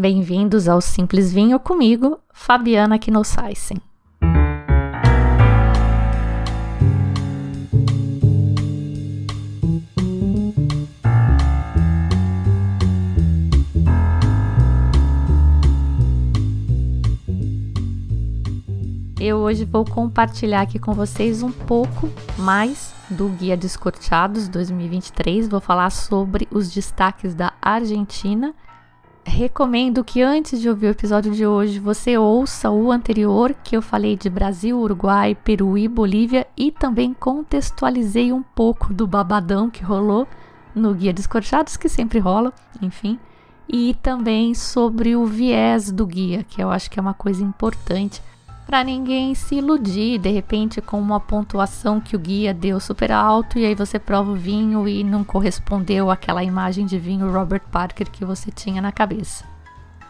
Bem-vindos ao Simples Vinho comigo, Fabiana Knossaisen. Eu hoje vou compartilhar aqui com vocês um pouco mais do Guia Descorteados 2023. Vou falar sobre os destaques da Argentina recomendo que antes de ouvir o episódio de hoje você ouça o anterior, que eu falei de Brasil, Uruguai, Peru e Bolívia e também contextualizei um pouco do babadão que rolou no Guia Descorchados, que sempre rola, enfim, e também sobre o viés do guia, que eu acho que é uma coisa importante para ninguém se iludir de repente com uma pontuação que o guia deu super alto e aí você prova o vinho e não correspondeu àquela imagem de vinho Robert Parker que você tinha na cabeça.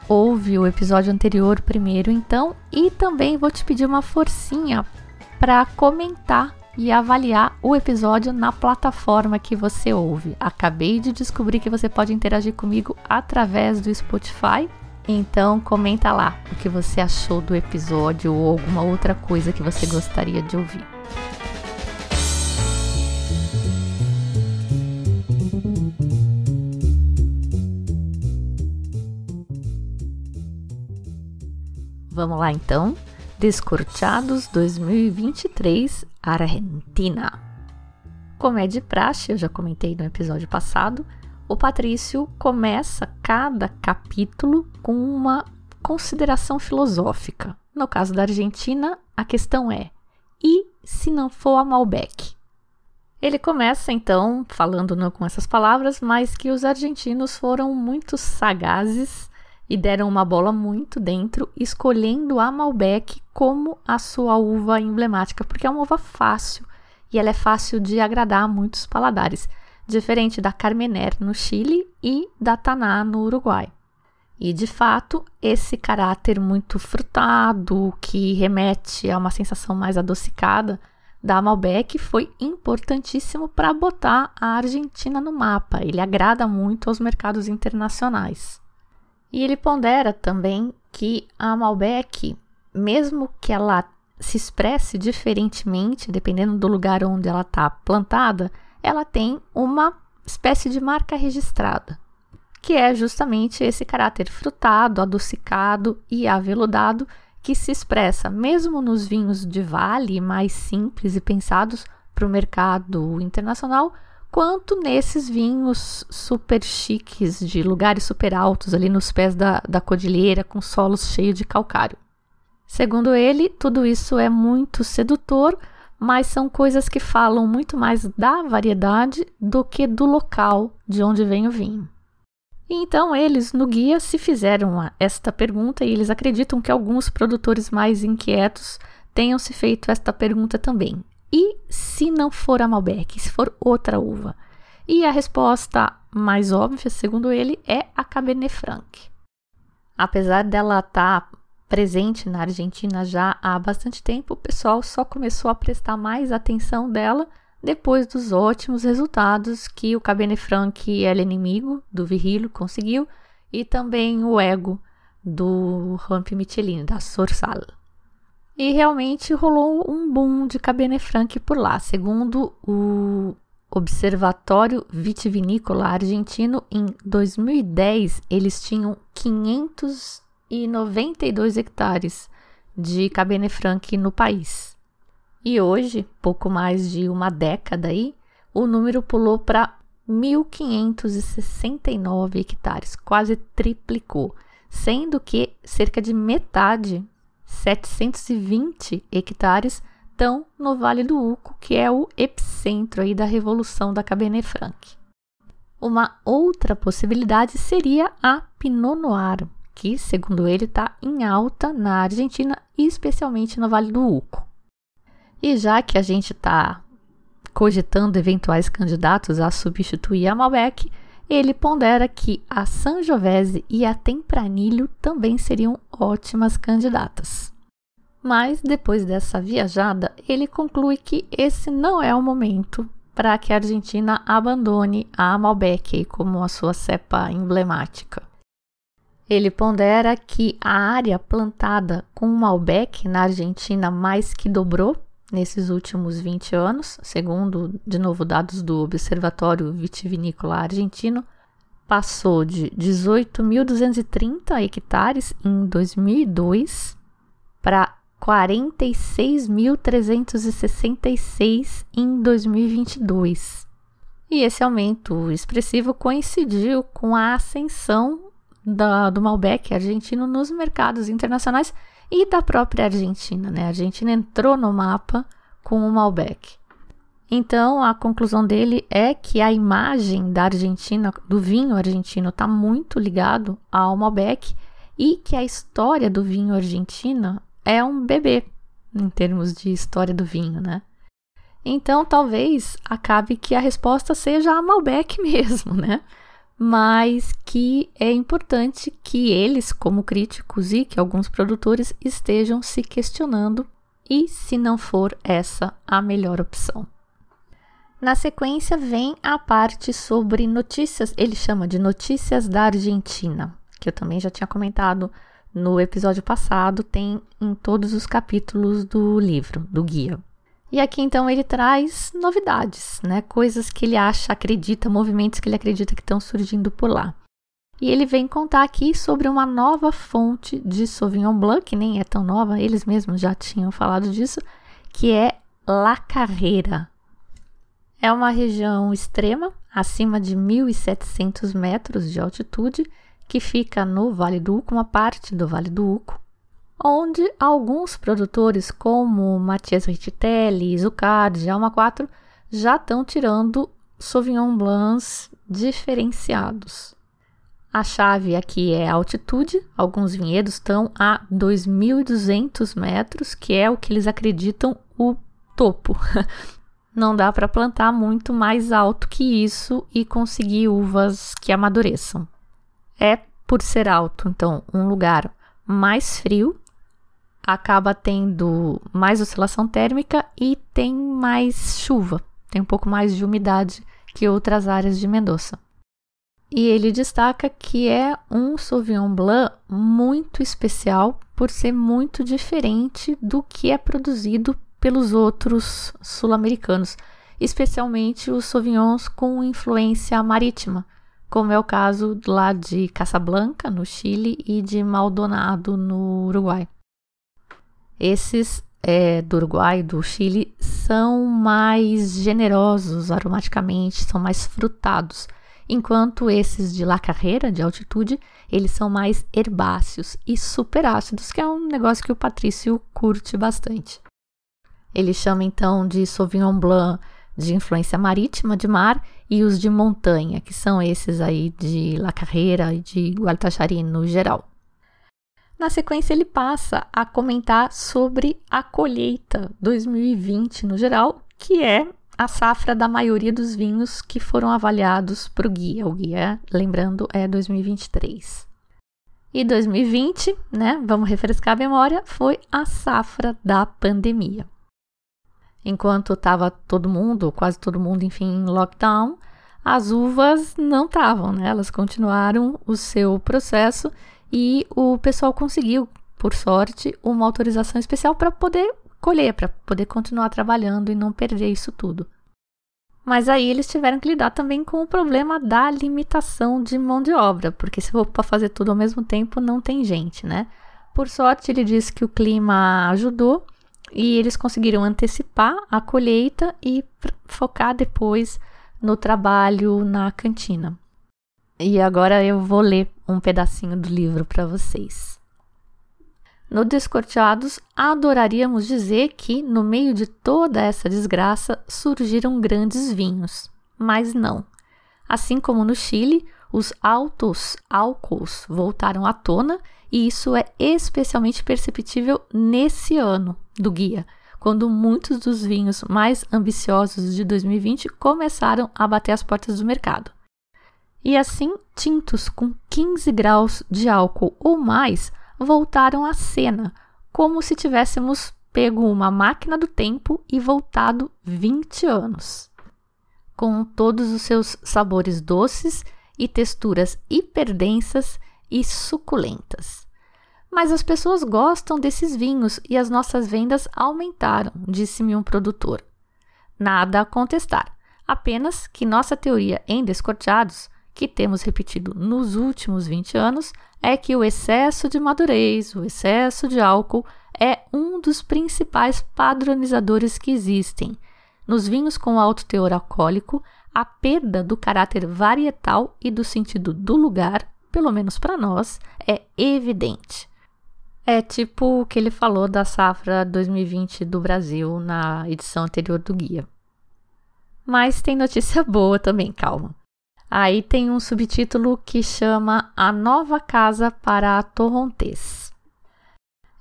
Ouve o episódio anterior primeiro então e também vou te pedir uma forcinha para comentar e avaliar o episódio na plataforma que você ouve. Acabei de descobrir que você pode interagir comigo através do Spotify então comenta lá o que você achou do episódio ou alguma outra coisa que você gostaria de ouvir. Vamos lá então. Descorteados 2023 Argentina. Como é de praxe, eu já comentei no episódio passado, o Patrício começa cada capítulo com uma consideração filosófica. No caso da Argentina, a questão é: e se não for a Malbec? Ele começa então falando não com essas palavras, mas que os argentinos foram muito sagazes e deram uma bola muito dentro, escolhendo a Malbec como a sua uva emblemática, porque é uma uva fácil e ela é fácil de agradar a muitos paladares diferente da Carmener no Chile e da Taná no Uruguai. E de fato, esse caráter muito frutado, que remete a uma sensação mais adocicada da Malbec, foi importantíssimo para botar a Argentina no mapa. Ele agrada muito aos mercados internacionais. E ele pondera também que a Malbec, mesmo que ela se expresse diferentemente, dependendo do lugar onde ela está plantada, ela tem uma espécie de marca registrada, que é justamente esse caráter frutado, adocicado e aveludado que se expressa mesmo nos vinhos de vale mais simples e pensados para o mercado internacional, quanto nesses vinhos super chiques de lugares super altos ali nos pés da, da cordilheira com solos cheios de calcário. Segundo ele, tudo isso é muito sedutor mas são coisas que falam muito mais da variedade do que do local de onde vem o vinho. Então eles no guia se fizeram esta pergunta e eles acreditam que alguns produtores mais inquietos tenham se feito esta pergunta também. E se não for a Malbec, se for outra uva? E a resposta mais óbvia, segundo ele, é a Cabernet Franc. Apesar dela estar tá presente na Argentina já há bastante tempo, o pessoal só começou a prestar mais atenção dela depois dos ótimos resultados que o Cabernet Franc El Inimigo do Virrilo conseguiu e também o Ego do Ramp Michelin da Sorsal. E realmente rolou um boom de Cabernet Franc por lá, segundo o Observatório Vitivinícola Argentino, em 2010 eles tinham 500 e 92 hectares de Cabernet Franc no país. E hoje, pouco mais de uma década aí, o número pulou para 1.569 hectares, quase triplicou, sendo que cerca de metade, 720 hectares, estão no Vale do Uco, que é o epicentro aí da revolução da Cabernet Franc. Uma outra possibilidade seria a Pinot Noir, que, segundo ele, está em alta na Argentina e especialmente no Vale do Uco. E já que a gente está cogitando eventuais candidatos a substituir a Malbec, ele pondera que a Sangiovese e a Tempranillo também seriam ótimas candidatas. Mas depois dessa viajada, ele conclui que esse não é o momento para que a Argentina abandone a Malbec como a sua cepa emblemática. Ele pondera que a área plantada com Malbec na Argentina mais que dobrou nesses últimos 20 anos, segundo, de novo, dados do Observatório Vitivinícola Argentino, passou de 18.230 hectares em 2002 para 46.366 em 2022. E esse aumento expressivo coincidiu com a ascensão da, do Malbec argentino nos mercados internacionais e da própria Argentina. Né? A Argentina entrou no mapa com o Malbec. Então, a conclusão dele é que a imagem da Argentina, do vinho argentino, está muito ligado ao Malbec e que a história do vinho argentino é um bebê em termos de história do vinho, né? Então, talvez acabe que a resposta seja a Malbec mesmo, né? Mas que é importante que eles, como críticos e que alguns produtores estejam se questionando e se não for essa a melhor opção. Na sequência vem a parte sobre notícias, ele chama de notícias da Argentina, que eu também já tinha comentado no episódio passado, tem em todos os capítulos do livro, do guia. E aqui então ele traz novidades, né? Coisas que ele acha, acredita, movimentos que ele acredita que estão surgindo por lá. E ele vem contar aqui sobre uma nova fonte de Sauvignon Blanc, que nem é tão nova, eles mesmos já tinham falado disso, que é La Carreira. É uma região extrema, acima de 1.700 metros de altitude, que fica no Vale do Uco, uma parte do Vale do Uco, onde alguns produtores como Matias Rittitelli, Zuccardi, Alma 4 já estão tirando Sauvignon Blancs diferenciados. A chave aqui é a altitude. Alguns vinhedos estão a 2.200 metros, que é o que eles acreditam o topo. Não dá para plantar muito mais alto que isso e conseguir uvas que amadureçam. É por ser alto, então, um lugar mais frio, acaba tendo mais oscilação térmica e tem mais chuva, tem um pouco mais de umidade que outras áreas de Mendoza. E ele destaca que é um Sauvignon Blanc muito especial por ser muito diferente do que é produzido pelos outros sul-americanos, especialmente os Sauvignons com influência marítima, como é o caso lá de Casablanca, no Chile, e de Maldonado, no Uruguai. Esses é, do Uruguai, do Chile, são mais generosos aromaticamente, são mais frutados enquanto esses de La Carreira, de altitude, eles são mais herbáceos e super ácidos, que é um negócio que o Patrício curte bastante. Ele chama então de Sauvignon Blanc de influência marítima de mar e os de montanha, que são esses aí de La Carreira e de Gualtachari no geral. Na sequência, ele passa a comentar sobre a colheita 2020 no geral, que é a safra da maioria dos vinhos que foram avaliados para o guia. O guia, lembrando, é 2023. E 2020, né, vamos refrescar a memória, foi a safra da pandemia. Enquanto estava todo mundo, quase todo mundo, enfim, em lockdown, as uvas não estavam, né? Elas continuaram o seu processo e o pessoal conseguiu, por sorte, uma autorização especial para poder colher, para poder continuar trabalhando e não perder isso tudo. Mas aí eles tiveram que lidar também com o problema da limitação de mão de obra, porque se for para fazer tudo ao mesmo tempo, não tem gente, né? Por sorte, ele disse que o clima ajudou e eles conseguiram antecipar a colheita e focar depois no trabalho na cantina. E agora eu vou ler um pedacinho do livro para vocês. No Descorteados, adoraríamos dizer que, no meio de toda essa desgraça, surgiram grandes vinhos. Mas não. Assim como no Chile, os altos álcools voltaram à tona, e isso é especialmente perceptível nesse ano do guia, quando muitos dos vinhos mais ambiciosos de 2020 começaram a bater as portas do mercado. E assim, tintos com 15 graus de álcool ou mais voltaram à cena, como se tivéssemos pego uma máquina do tempo e voltado 20 anos. Com todos os seus sabores doces e texturas hiperdensas, e suculentas. Mas as pessoas gostam desses vinhos e as nossas vendas aumentaram, disse-me um produtor. Nada a contestar, apenas que nossa teoria em descorteados, que temos repetido nos últimos 20 anos, é que o excesso de madurez, o excesso de álcool, é um dos principais padronizadores que existem. Nos vinhos com alto teor alcoólico, a perda do caráter varietal e do sentido do lugar, pelo menos para nós, é evidente. É tipo o que ele falou da safra 2020 do Brasil na edição anterior do guia. Mas tem notícia boa também, calma. Aí tem um subtítulo que chama A Nova Casa para a Torrontés.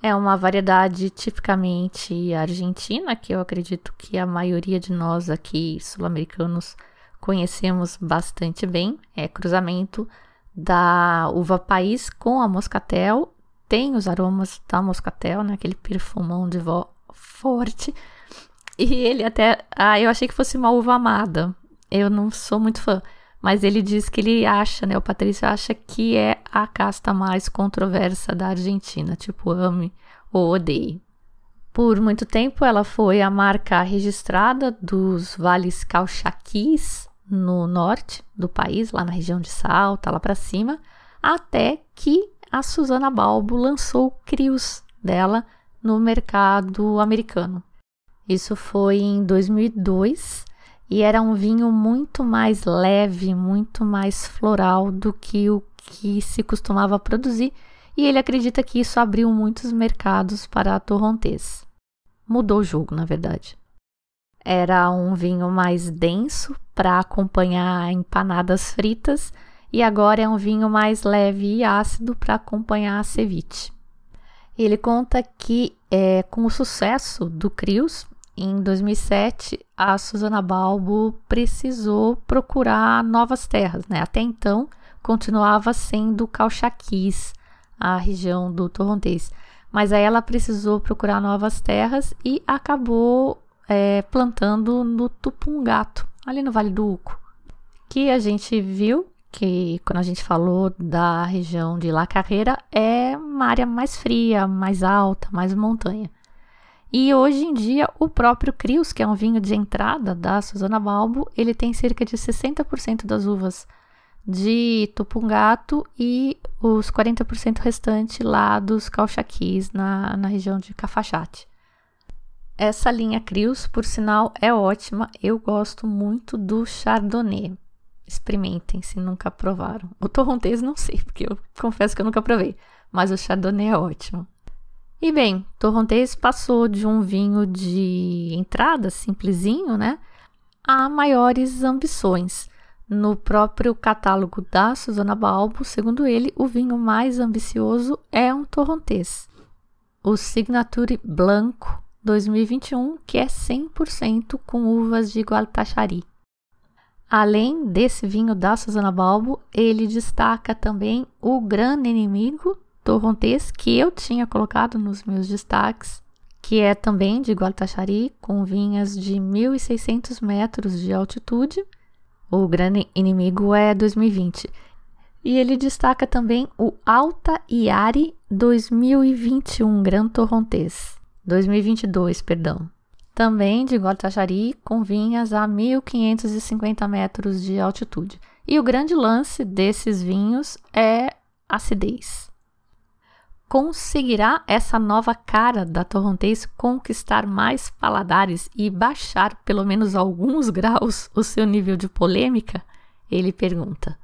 É uma variedade tipicamente argentina, que eu acredito que a maioria de nós aqui sul-americanos conhecemos bastante bem. É cruzamento da uva país com a moscatel tem os aromas da moscatel, né? Aquele perfumão de vó forte. E ele até. Ah, eu achei que fosse uma uva amada. Eu não sou muito fã. Mas ele diz que ele acha, né? O Patrício acha que é a casta mais controversa da Argentina. Tipo, ame ou odeie. Por muito tempo, ela foi a marca registrada dos vales Calchaquis no norte do país, lá na região de Salta, lá para cima, até que a Susana Balbo lançou o Crios dela no mercado americano. Isso foi em 2002 e era um vinho muito mais leve, muito mais floral do que o que se costumava produzir, e ele acredita que isso abriu muitos mercados para a Torrontés. Mudou o jogo, na verdade. Era um vinho mais denso para acompanhar empanadas fritas e agora é um vinho mais leve e ácido para acompanhar a ceviche. Ele conta que, é, com o sucesso do Crios, em 2007, a Susana Balbo precisou procurar novas terras. Né? Até então, continuava sendo Calchaquis, a região do Torrontés. Mas aí ela precisou procurar novas terras e acabou é, plantando no Tupungato, ali no Vale do Uco, que a gente viu que quando a gente falou da região de La Carreira é uma área mais fria, mais alta, mais montanha. E hoje em dia o próprio Crios, que é um vinho de entrada da Susana Balbo, ele tem cerca de 60% das uvas de Tupungato e os 40% restante lá dos Calchaquis, na, na região de Cafachate. Essa linha Crios, por sinal, é ótima. Eu gosto muito do Chardonnay. Experimentem se nunca provaram. O torrontês não sei, porque eu confesso que eu nunca provei, mas o chardonnay é ótimo. E bem, torrontês passou de um vinho de entrada simplesinho, né, a maiores ambições. No próprio catálogo da Susana Balbo, segundo ele, o vinho mais ambicioso é um torrontês. O Signature Blanco 2021, que é 100% com uvas de Gualtachari. Além desse vinho da Susana Balbo, ele destaca também o grande inimigo torrontés que eu tinha colocado nos meus destaques, que é também de Guatachari, com vinhas de 1.600 metros de altitude. O grande inimigo é 2020. E ele destaca também o Alta Iari 2021 Gran Torrontés. 2022, perdão também de Guatachari, com vinhas a 1550 metros de altitude. E o grande lance desses vinhos é acidez. Conseguirá essa nova cara da Torrontés conquistar mais paladares e baixar pelo menos alguns graus o seu nível de polêmica? Ele pergunta.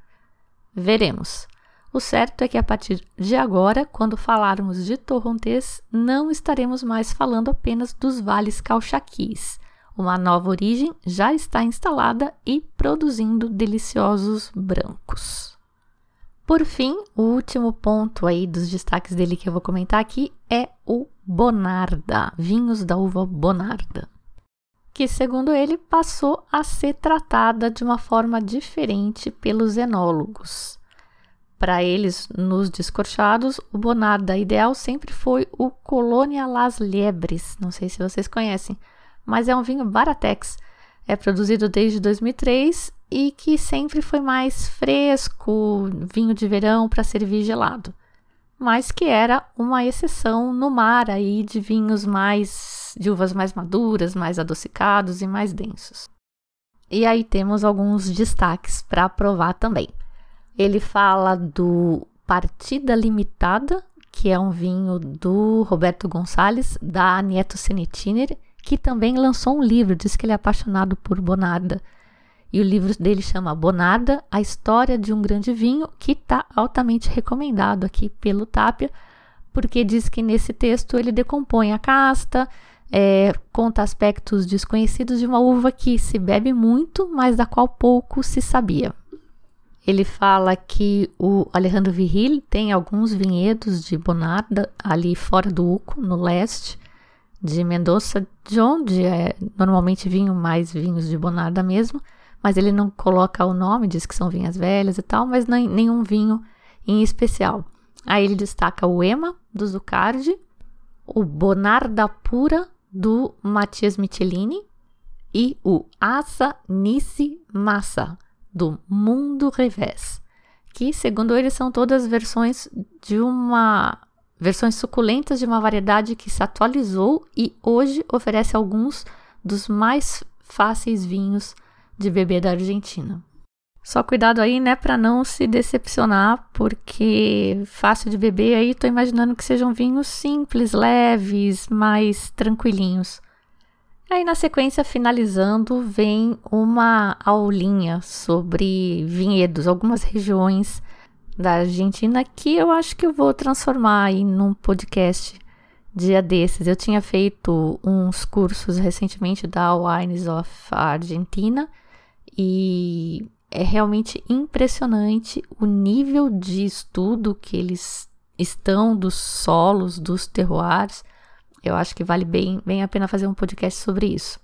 Veremos. O certo é que a partir de agora, quando falarmos de Torrontés, não estaremos mais falando apenas dos vales calchaquis. Uma nova origem já está instalada e produzindo deliciosos brancos. Por fim, o último ponto aí dos destaques dele que eu vou comentar aqui é o Bonarda, vinhos da uva Bonarda, que segundo ele passou a ser tratada de uma forma diferente pelos enólogos. Para eles, nos descorchados, o Bonarda ideal sempre foi o Colônia Las Liebres. Não sei se vocês conhecem, mas é um vinho baratex. É produzido desde 2003 e que sempre foi mais fresco, vinho de verão para servir gelado, mas que era uma exceção no mar aí de vinhos mais de uvas mais maduras, mais adocicados e mais densos. E aí temos alguns destaques para provar também. Ele fala do Partida Limitada, que é um vinho do Roberto Gonçalves, da Anieto Senetiner, que também lançou um livro, diz que ele é apaixonado por Bonarda. E o livro dele chama Bonarda, a história de um grande vinho, que está altamente recomendado aqui pelo Tapia, porque diz que nesse texto ele decompõe a casta, é, conta aspectos desconhecidos de uma uva que se bebe muito, mas da qual pouco se sabia. Ele fala que o Alejandro Viril tem alguns vinhedos de Bonarda ali fora do Uco, no leste, de Mendoza, de onde é normalmente vinho mais vinhos de Bonarda mesmo, mas ele não coloca o nome, diz que são vinhas velhas e tal, mas nem, nenhum vinho em especial. Aí ele destaca o Ema, do Zucardi, o Bonarda Pura, do Matias Michelini, e o Asa Nisi Massa, do Mundo Revés, que, segundo ele, são todas versões de uma versões suculentas de uma variedade que se atualizou e hoje oferece alguns dos mais fáceis vinhos de beber da Argentina. Só cuidado aí, né, para não se decepcionar, porque fácil de beber aí, tô imaginando que sejam vinhos simples, leves, mais tranquilinhos. Aí na sequência, finalizando, vem uma aulinha sobre vinhedos, algumas regiões da Argentina que eu acho que eu vou transformar aí num podcast dia desses. Eu tinha feito uns cursos recentemente da Wines of Argentina e é realmente impressionante o nível de estudo que eles estão dos solos, dos terroirs. Eu acho que vale bem, bem a pena fazer um podcast sobre isso.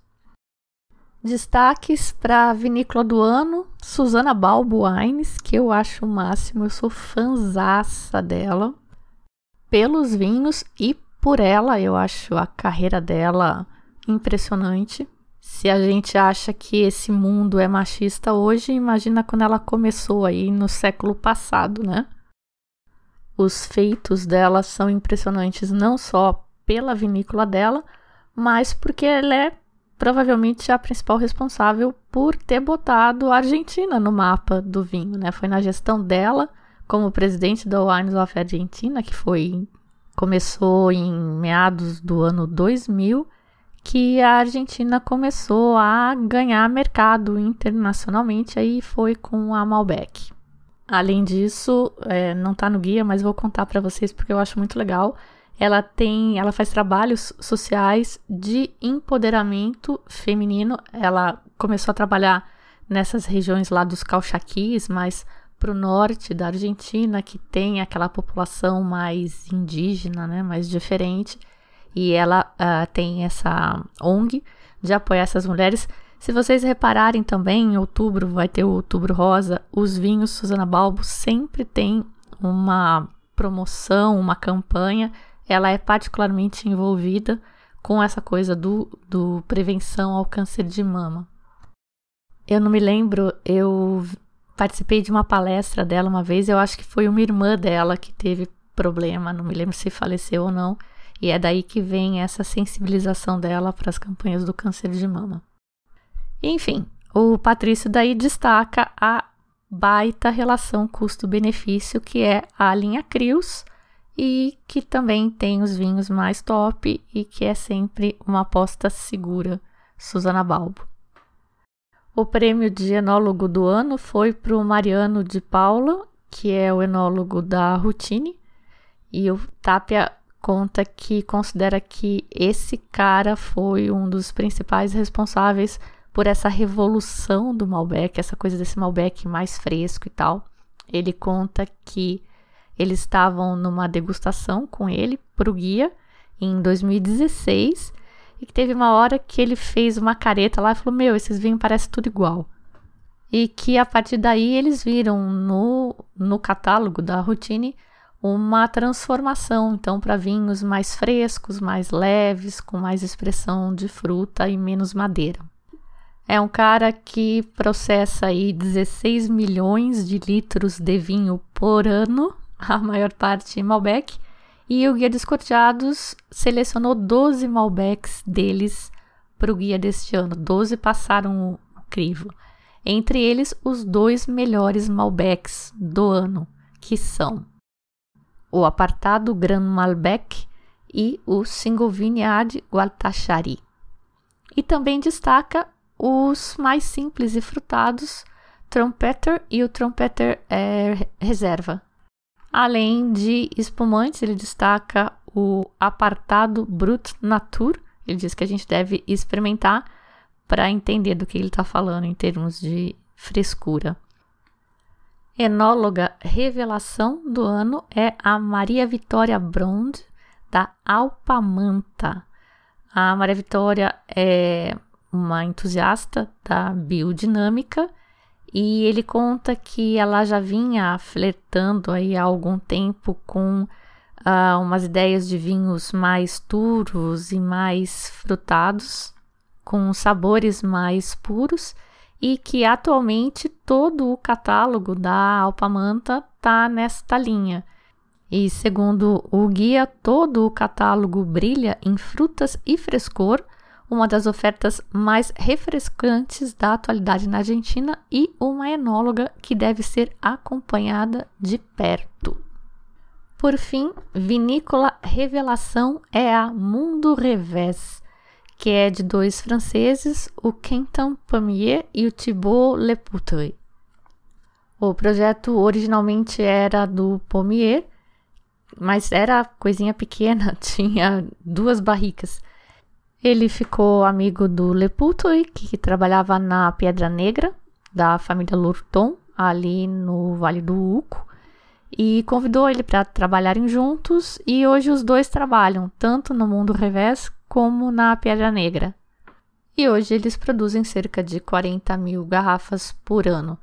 Destaques para vinícola do ano, Susana Balbo Wines, que eu acho o máximo, eu sou fanzaça dela. Pelos vinhos e por ela, eu acho a carreira dela impressionante. Se a gente acha que esse mundo é machista hoje, imagina quando ela começou aí no século passado, né? Os feitos dela são impressionantes não só pela vinícola dela, mas porque ela é provavelmente a principal responsável por ter botado a Argentina no mapa do vinho, né? Foi na gestão dela como presidente da Wines of Argentina, que foi começou em meados do ano 2000, que a Argentina começou a ganhar mercado internacionalmente, aí foi com a Malbec. Além disso, é, não está no guia, mas vou contar para vocês porque eu acho muito legal ela tem, ela faz trabalhos sociais de empoderamento feminino. Ela começou a trabalhar nessas regiões lá dos Calchaquis, mais para o norte da Argentina, que tem aquela população mais indígena, né, mais diferente. E ela uh, tem essa ONG de apoiar essas mulheres. Se vocês repararem também, em outubro vai ter o Outubro Rosa, os vinhos Susana Balbo sempre tem uma promoção, uma campanha ela é particularmente envolvida com essa coisa do, do prevenção ao câncer de mama. Eu não me lembro, eu participei de uma palestra dela uma vez, eu acho que foi uma irmã dela que teve problema, não me lembro se faleceu ou não, e é daí que vem essa sensibilização dela para as campanhas do câncer de mama. Enfim, o Patrício daí destaca a baita relação custo-benefício que é a linha Crios e que também tem os vinhos mais top e que é sempre uma aposta segura, Susana Balbo. O prêmio de enólogo do ano foi para o Mariano de Paula, que é o enólogo da Routine, e o Tapia conta que considera que esse cara foi um dos principais responsáveis por essa revolução do Malbec, essa coisa desse Malbec mais fresco e tal. Ele conta que eles estavam numa degustação com ele para o guia em 2016 e que teve uma hora que ele fez uma careta lá e falou: Meu, esses vinhos parecem tudo igual. E que a partir daí eles viram no, no catálogo da Routine uma transformação, então, para vinhos mais frescos, mais leves, com mais expressão de fruta e menos madeira. É um cara que processa aí 16 milhões de litros de vinho por ano, a maior parte Malbec, e o Guia Descorteados selecionou 12 Malbecs deles para o guia deste ano. 12 passaram o crivo. Entre eles, os dois melhores Malbecs do ano, que são o apartado Grand Malbec e o Single Vineyard Guatachari. E também destaca os mais simples e frutados, Trumpeter e o Trumpeter é, Reserva. Além de espumantes, ele destaca o apartado Brut Nature. Ele diz que a gente deve experimentar para entender do que ele está falando em termos de frescura. Enóloga revelação do ano é a Maria Vitória Brond, da Alpamanta. A Maria Vitória é uma entusiasta da biodinâmica e ele conta que ela já vinha flertando aí há algum tempo com uh, umas ideias de vinhos mais turvos e mais frutados, com sabores mais puros, e que atualmente todo o catálogo da Alpamanta está nesta linha. E segundo o guia, todo o catálogo brilha em frutas e frescor, uma das ofertas mais refrescantes da atualidade na Argentina e uma enóloga que deve ser acompanhada de perto. Por fim, vinícola revelação é a Mundo Revés, que é de dois franceses, o Quentin Pamier e o Thibault Lepouteuil. O projeto originalmente era do Pommier, mas era coisinha pequena, tinha duas barricas. Ele ficou amigo do Leputoy, que trabalhava na Pedra Negra, da família Lurton, ali no Vale do Uco, e convidou ele para trabalharem juntos. E hoje os dois trabalham tanto no Mundo Revés como na Pedra Negra. E hoje eles produzem cerca de 40 mil garrafas por ano.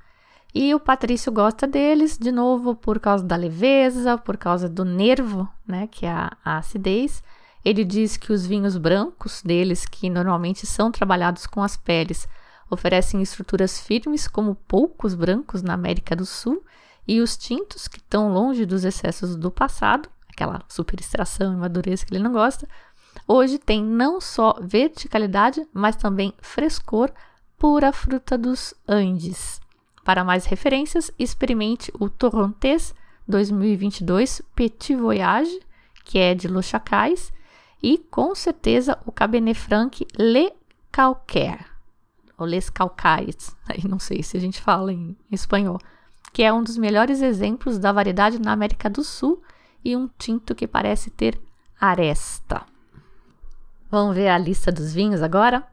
E o Patrício gosta deles, de novo, por causa da leveza, por causa do nervo, né, que é a acidez ele diz que os vinhos brancos deles, que normalmente são trabalhados com as peles, oferecem estruturas firmes como poucos brancos na América do Sul, e os tintos, que estão longe dos excessos do passado, aquela superextração e madureza que ele não gosta, hoje tem não só verticalidade, mas também frescor, pura fruta dos Andes. Para mais referências, experimente o Torrontés 2022 Petit Voyage, que é de Los Chacais, e com certeza o Cabernet Franc Le Calcaire, ou Les Calcaires, aí não sei se a gente fala em espanhol, que é um dos melhores exemplos da variedade na América do Sul e um tinto que parece ter aresta. Vamos ver a lista dos vinhos agora?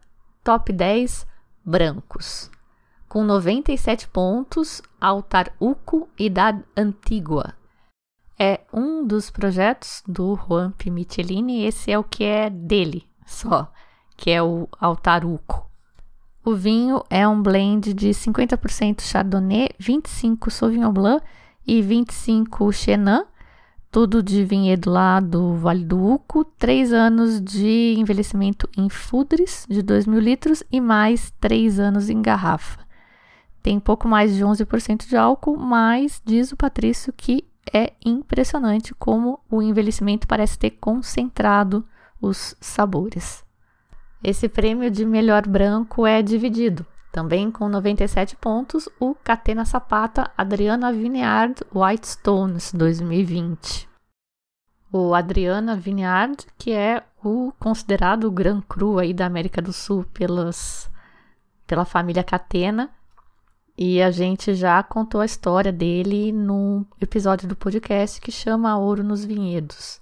Top 10 brancos. Com 97 pontos, Altar Uco e da Antigua, é um dos projetos do Juan P. Michelini, esse é o que é dele só, que é o Altaruco. O vinho é um blend de 50% Chardonnay, 25% Sauvignon Blanc e 25% Chenin, tudo de vinhedo lá do Vale do Uco, 3 anos de envelhecimento em fudres de 2 mil litros e mais 3 anos em garrafa. Tem pouco mais de 11% de álcool, mas diz o Patrício que é impressionante como o envelhecimento parece ter concentrado os sabores. Esse prêmio de melhor branco é dividido. Também com 97 pontos, o Catena Sapata Adriana Vineyard White Stones 2020. O Adriana Vineyard, que é o considerado Gran Cru aí da América do Sul pelas, pela família Catena, e a gente já contou a história dele num episódio do podcast que chama Ouro nos Vinhedos.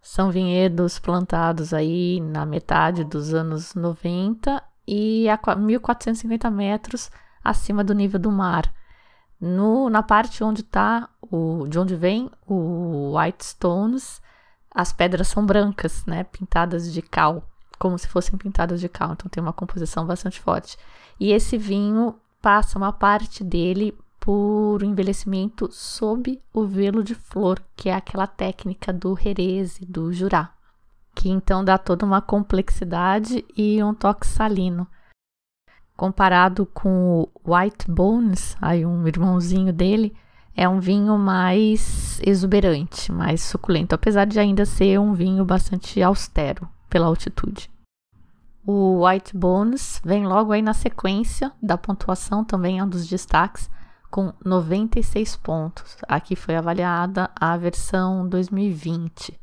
São vinhedos plantados aí na metade dos anos 90 e a 1450 metros acima do nível do mar. No, na parte onde tá o, de onde vem o White Stones, as pedras são brancas, né, pintadas de cal, como se fossem pintadas de cal, então tem uma composição bastante forte. E esse vinho passa uma parte dele por envelhecimento sob o velo de flor, que é aquela técnica do Jerez do Jurá, que então dá toda uma complexidade e um toque salino. Comparado com o White Bones, aí um irmãozinho dele, é um vinho mais exuberante, mais suculento, apesar de ainda ser um vinho bastante austero pela altitude. O White Bones vem logo aí na sequência da pontuação, também é um dos destaques, com 96 pontos. Aqui foi avaliada a versão 2020.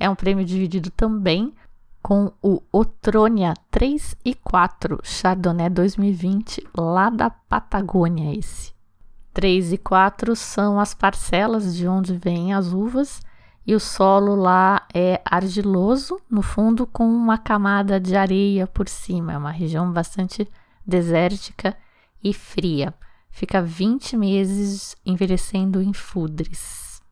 É um prêmio dividido também com o Otrônia 3 e 4 Chardonnay 2020, lá da Patagônia esse. 3 e 4 são as parcelas de onde vêm as uvas e o solo lá é argiloso, no fundo com uma camada de areia por cima. É uma região bastante desértica e fria. Fica 20 meses envelhecendo em fudres.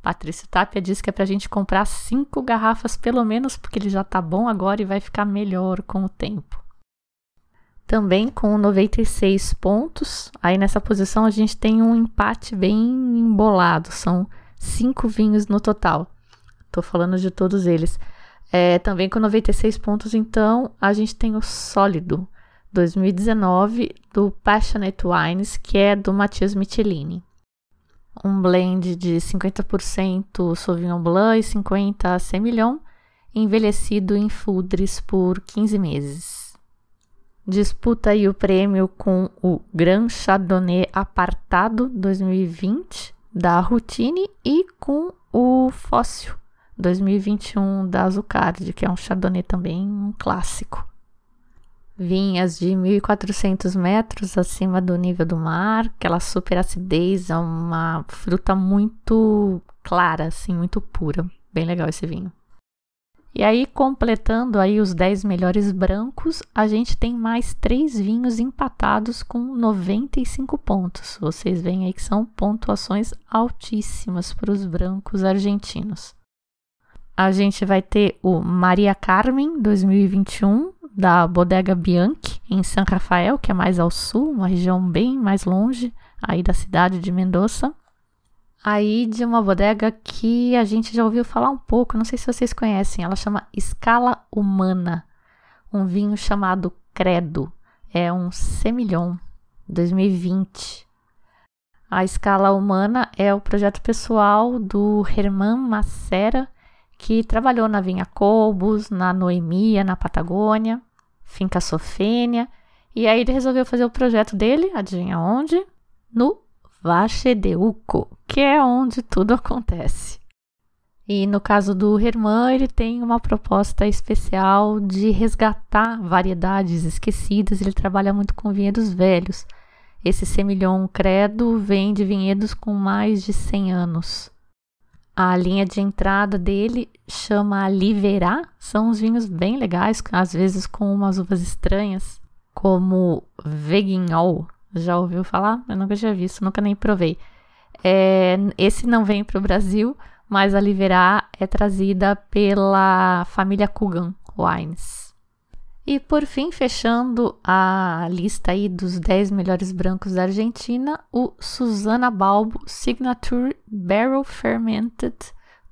Patrício Tapia diz que é para a gente comprar cinco garrafas pelo menos, porque ele já está bom agora e vai ficar melhor com o tempo. Também com 96 pontos, aí nessa posição a gente tem um empate bem embolado. São cinco vinhos no total. Estou falando de todos eles. É, também com 96 pontos, então, a gente tem o Sólido 2019 do Passionate Wines, que é do Matias Michelini. Um blend de 50% Sauvignon Blanc e 50% Semillon, envelhecido em fudres por 15 meses. Disputa aí o prêmio com o Grand Chardonnay Apartado 2020, da Routine e com o Fóssil 2021 da Azucard, que é um Chardonnay também um clássico. Vinhas de 1.400 metros acima do nível do mar, aquela super acidez, é uma fruta muito clara, assim, muito pura. Bem legal esse vinho. E aí, completando aí os 10 melhores brancos, a gente tem mais três vinhos empatados com 95 pontos. Vocês veem aí que são pontuações altíssimas para os brancos argentinos. A gente vai ter o Maria Carmen 2021 da Bodega Bianchi em San Rafael, que é mais ao sul, uma região bem mais longe aí da cidade de Mendoza aí de uma bodega que a gente já ouviu falar um pouco, não sei se vocês conhecem, ela chama Escala Humana, um vinho chamado Credo, é um Semillon 2020. A Escala Humana é o projeto pessoal do Herman Macera, que trabalhou na Vinha Cobos, na Noemia, na Patagônia, Finca Sofênia, e aí ele resolveu fazer o projeto dele, adivinha onde? No Vachedeuco, que é onde tudo acontece. E no caso do Herman, ele tem uma proposta especial de resgatar variedades esquecidas. Ele trabalha muito com vinhedos velhos. Esse Semillon Credo vem de vinhedos com mais de 100 anos. A linha de entrada dele chama Liverá. São uns vinhos bem legais, às vezes com umas uvas estranhas, como Veguignol, já ouviu falar? Eu nunca tinha visto, nunca nem provei. É, esse não vem para o Brasil, mas a Liverá é trazida pela família Kugan Wines. E por fim, fechando a lista aí dos 10 melhores brancos da Argentina, o Susana Balbo Signature Barrel Fermented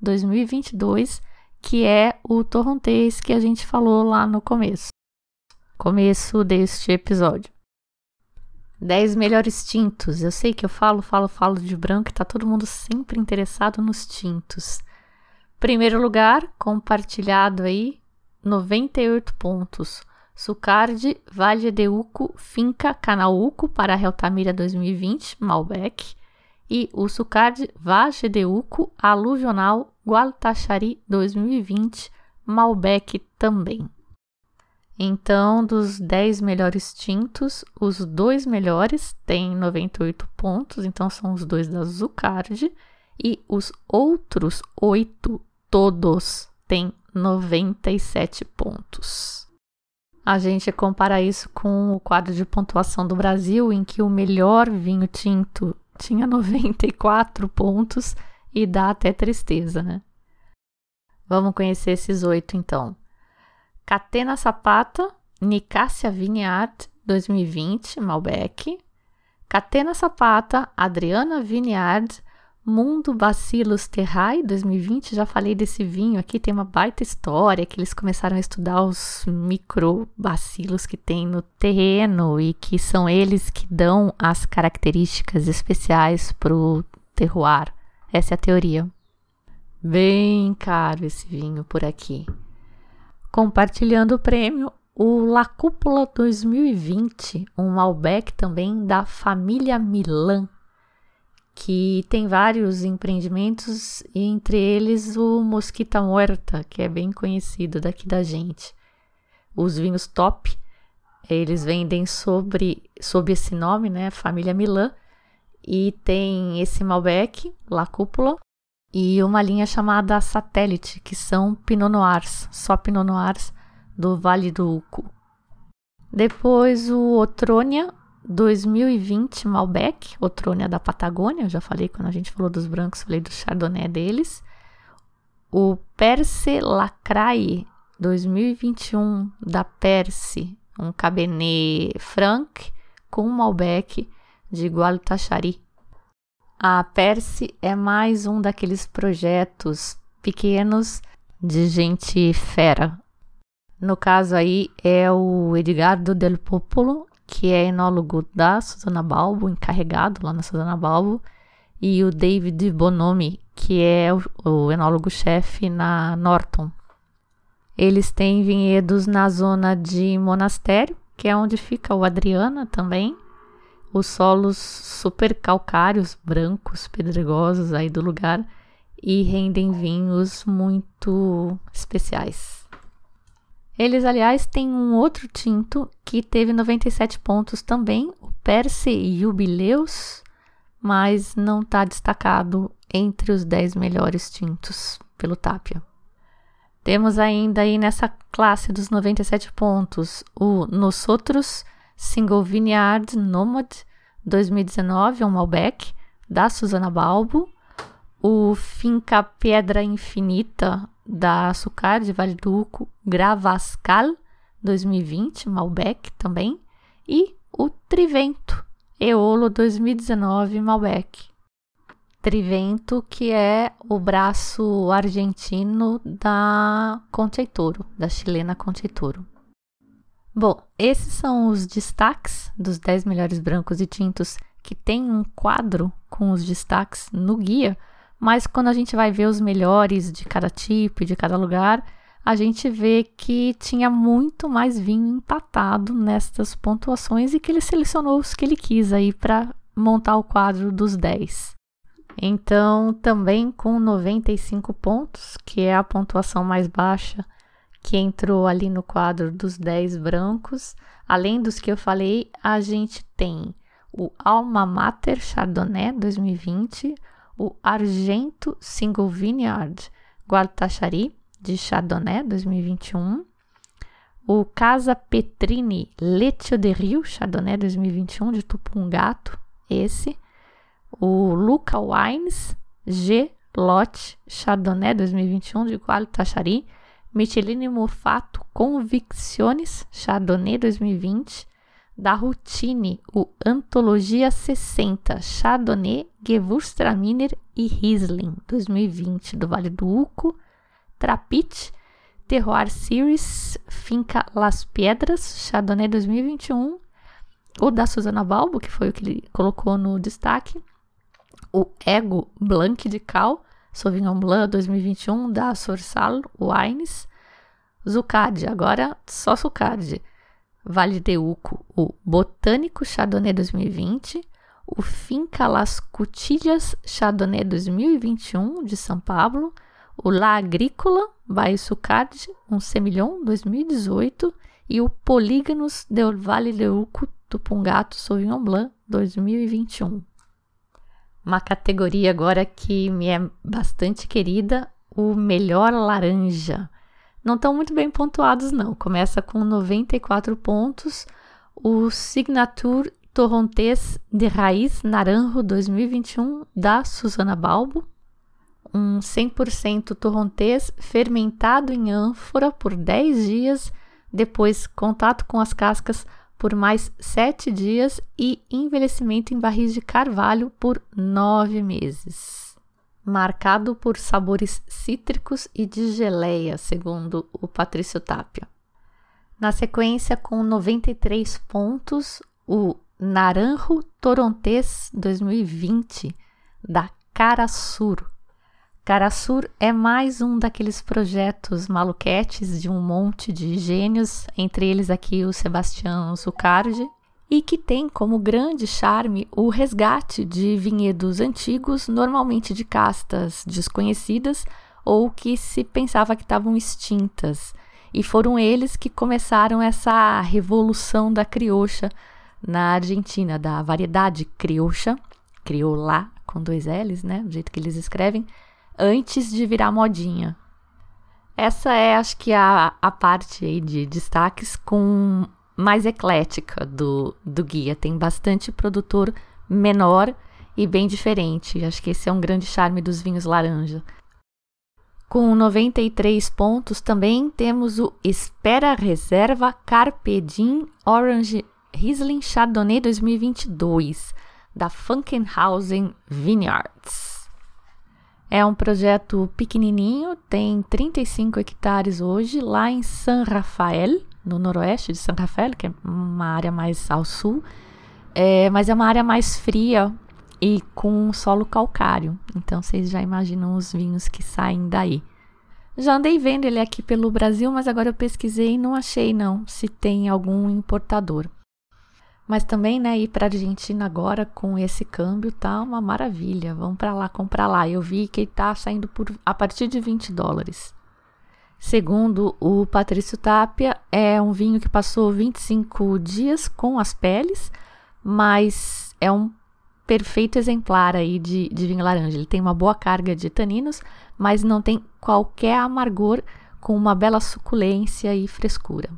2022, que é o torrontês que a gente falou lá no começo. Começo deste episódio. 10 melhores tintos. Eu sei que eu falo, falo, falo de branco e tá todo mundo sempre interessado nos tintos. Primeiro lugar, compartilhado aí, 98 pontos. Sucardi, Vale de Uco, Finca Canauco para Reltamira 2020, Malbec. E o Sucardi Vale de Uco, Aluvional, Gualtaxari 2020, Malbec também. Então, dos 10 melhores tintos, os dois melhores têm 98 pontos, então são os dois da Zucard, e os outros oito, todos, têm 97 pontos. A gente compara isso com o quadro de pontuação do Brasil, em que o melhor vinho tinto tinha 94 pontos e dá até tristeza, né? Vamos conhecer esses oito então. Catena Sapata, Nicássia Vineyard 2020, Malbec. Catena Sapata, Adriana Vineyard, Mundo Bacillus Terrae 2020, já falei desse vinho aqui, tem uma baita história que eles começaram a estudar os microbacilos que tem no terreno e que são eles que dão as características especiais para o terroir. Essa é a teoria. Bem caro esse vinho por aqui. Compartilhando o prêmio, o La Cúpula 2020, um Malbec também da família Milan que tem vários empreendimentos, entre eles o Mosquita Muerta, que é bem conhecido daqui da gente. Os vinhos top, eles vendem sobre, sob esse nome, né, Família Milan, e tem esse Malbec, La Cúpula, e uma linha chamada Satélite, que são Pinot Noirs, só Pinot Noirs do Vale do Uco. Depois o Otrônia, 2020 Malbec, Otrônia da Patagônia, eu já falei quando a gente falou dos brancos, falei do Chardonnay deles. O Perse Lacraie 2021 da Perse, um Cabernet Franc com Malbec de Gualtachari. A Perse é mais um daqueles projetos pequenos de gente fera. No caso aí é o Edgardo del Popolo que é enólogo da Susana Balbo, encarregado lá na Susana Balbo, e o David Bonomi, que é o, enólogo-chefe na Norton. Eles têm vinhedos na zona de Monastério, que é onde fica o Adriana também. Os solos super calcários, brancos, pedregosos aí do lugar e rendem vinhos muito especiais. Eles, aliás, têm um outro tinto que teve 97 pontos também, o Perse Jubileus, mas não está destacado entre os 10 melhores tintos pelo Tapia. Temos ainda aí nessa classe dos 97 pontos o Nosotros Single Vineyard Nomad 2019, um Malbec, da Susana Balbo, o Finca Pedra Infinita da Açucar de Vale do Uco, Gravascal 2020, Malbec também, e o Trivento Eolo 2019 Malbec. Trivento, que é o braço argentino da Concheitoro, da chilena Concheitoro. Bom, esses são os destaques dos 10 melhores brancos e tintos que tem um quadro com os destaques no guia mas quando a gente vai ver os melhores de cada tipo e de cada lugar, a gente vê que tinha muito mais vinho empatado nestas pontuações e que ele selecionou os que ele quis aí para montar o quadro dos 10. Então, também com 95 pontos, que é a pontuação mais baixa que entrou ali no quadro dos 10 brancos, além dos que eu falei, a gente tem o Alma Mater Chardonnay 2020, o Argento Single Vineyard Gualtachari de Chardonnay 2021, o Casa Petrini Leccio de Rio Chardonnay 2021 de Tupungato, esse, o Luca Wines G Lote Chardonnay 2021 de Gualtachari, Michelin Mofato Convicciones Chardonnay 2020, da Routine, o Antologia 60, Chardonnay, Gewürztraminer e Riesling 2020 do Vale do Uco, Trapit, Terroir Series, Finca Las Piedras, Chardonnay 2021, o da Susana Balbo, que foi o que ele colocou no destaque, o Ego Blanc de Cal, Sauvignon Blanc 2021 da Sorsal Wines, Zucard, agora só Zucard, Vale de Uco, o Botânico Chardonnay 2020, o Finca Las Cutilhas Chardonnay 2021 de São Paulo, o La Agrícola by Sucard, um Semillon 2018 e o Polígonos del Vale de Uco Tupungato Sauvignon Blanc 2021. Uma categoria agora que me é bastante querida, o melhor laranja não estão muito bem pontuados, não. Começa com 94 pontos. O Signature Torrontés de Raiz Naranjo 2021 da Susana Balbo. Um 100% torrontés fermentado em ânfora por 10 dias, depois contato com as cascas por mais 7 dias e envelhecimento em barris de carvalho por 9 meses. marcado por sabores cítricos e de geleia, segundo o Patrício Tapia. Na sequência, com 93 pontos, o Naranjo Torontés 2020, da Carasur. Carasur é mais um daqueles projetos maluquetes de um monte de gênios, entre eles aqui o Sebastião Zucardi, e que tem como grande charme o resgate de vinhedos antigos, normalmente de castas desconhecidas ou que se pensava que estavam extintas. E foram eles que começaram essa revolução da criocha na Argentina, da variedade criocha, crioula com dois L's, né? Do jeito que eles escrevem, antes de virar modinha. Essa é, acho que, a, a parte de destaques com mais eclética do, do guia. Tem bastante produtor menor e bem diferente. Acho que esse é um grande charme dos vinhos laranja. Com 93 pontos, também temos o Espera Reserva Carpe Diem Orange Riesling Chardonnay 2022, da Funkenhausen Vineyards. É um projeto pequenininho, tem 35 hectares hoje, lá em San Rafael, no noroeste de San Rafael, que é uma área mais ao sul, é, mas é uma área mais fria e com solo calcário. Então vocês já imaginam os vinhos que saem daí. Já andei vendo ele aqui pelo Brasil, mas agora eu pesquisei e não achei não se tem algum importador. Mas também, né, ir para Argentina agora com esse câmbio tá uma maravilha. Vamos para lá comprar lá. Eu vi que está saindo por a partir de 20 dólares. Segundo o Patrício Tapia, é um vinho que passou 25 dias com as peles, mas é um perfeito exemplar aí de, de vinho laranja. Ele tem uma boa carga de taninos, mas não tem qualquer amargor, com uma bela suculência e frescura.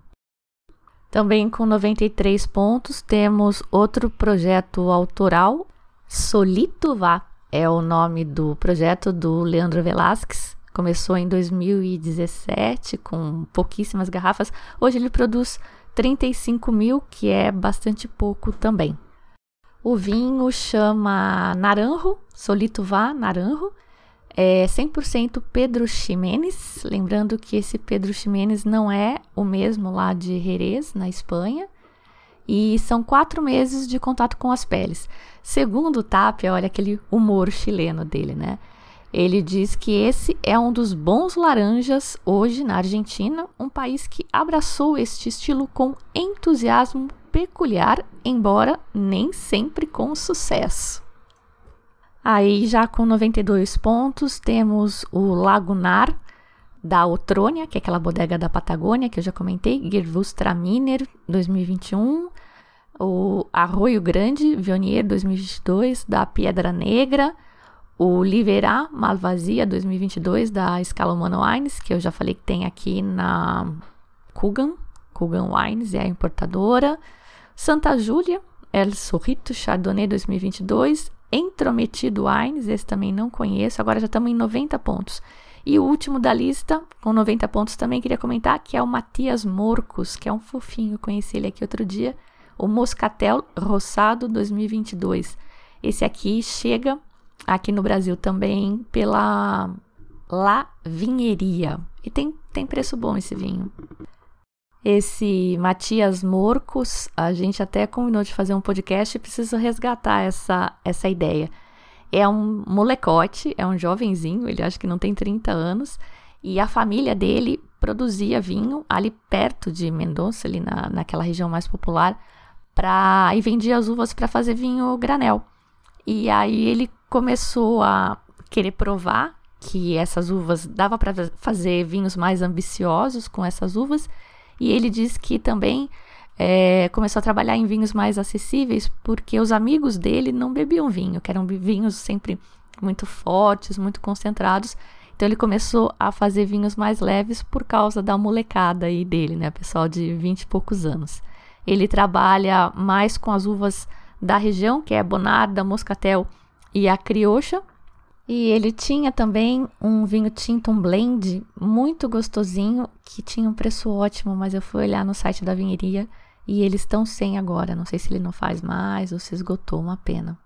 Também com 93 pontos temos outro projeto autoral, Solito Vá, é o nome do projeto do Leandro Velasquez. Começou em 2017 com pouquíssimas garrafas. Hoje ele produz 35 mil, que é bastante pouco também. O vinho chama Naranjo, Solito Vá Naranjo. É 100% Pedro Ximenes. Lembrando que esse Pedro Ximenes não é o mesmo lá de Jerez, na Espanha. E são quatro meses de contato com as peles. Segundo o Tapia, olha aquele humor chileno dele, né? Ele diz que esse é um dos bons laranjas hoje na Argentina, um país que abraçou este estilo com entusiasmo peculiar, embora nem sempre com sucesso. Aí, já com 92 pontos, temos o Lagunar da Otrônia, que é aquela bodega da Patagônia que eu já comentei, Gewürztraminer 2021, o Arroio Grande Vionier 2022 da Piedra Negra, o Liverá Malvasia 2022 da Escala Humana Wines, que eu já falei que tem aqui na Kugan, Kugan Wines é a importadora, Santa Júlia, El Sorrito Chardonnay 2022, Entrometido Wines, esse também não conheço, agora já estamos em 90 pontos. E o último da lista, com 90 pontos, também queria comentar, que é o Matias Morcos, que é um fofinho, conheci ele aqui outro dia, o Moscatel Roçado 2022. Esse aqui chega aqui no Brasil também pela La Vinheria. E tem, tem preço bom esse vinho. Esse Matias Morcos, a gente até combinou de fazer um podcast e preciso resgatar essa, essa ideia. É um molecote, é um jovenzinho, ele acho que não tem 30 anos, e a família dele produzia vinho ali perto de Mendonça, ali na, naquela região mais popular, pra, e vendia as uvas para fazer vinho granel. E aí ele começou a querer provar que essas uvas dava para fazer vinhos mais ambiciosos com essas uvas e ele diz que também é, começou a trabalhar em vinhos mais acessíveis porque os amigos dele não bebiam vinho, que eram vinhos sempre muito fortes, muito concentrados. Então ele começou a fazer vinhos mais leves por causa da molecada aí dele, né, pessoal de 20 e poucos anos. Ele trabalha mais com as uvas da região, que é Bonarda, Moscatel e a Criocha, e ele tinha também um vinho tinto, um blend muito gostosinho, que tinha um preço ótimo, mas eu fui olhar no site da vinheria e eles estão sem agora. Não sei se ele não faz mais ou se esgotou, uma pena.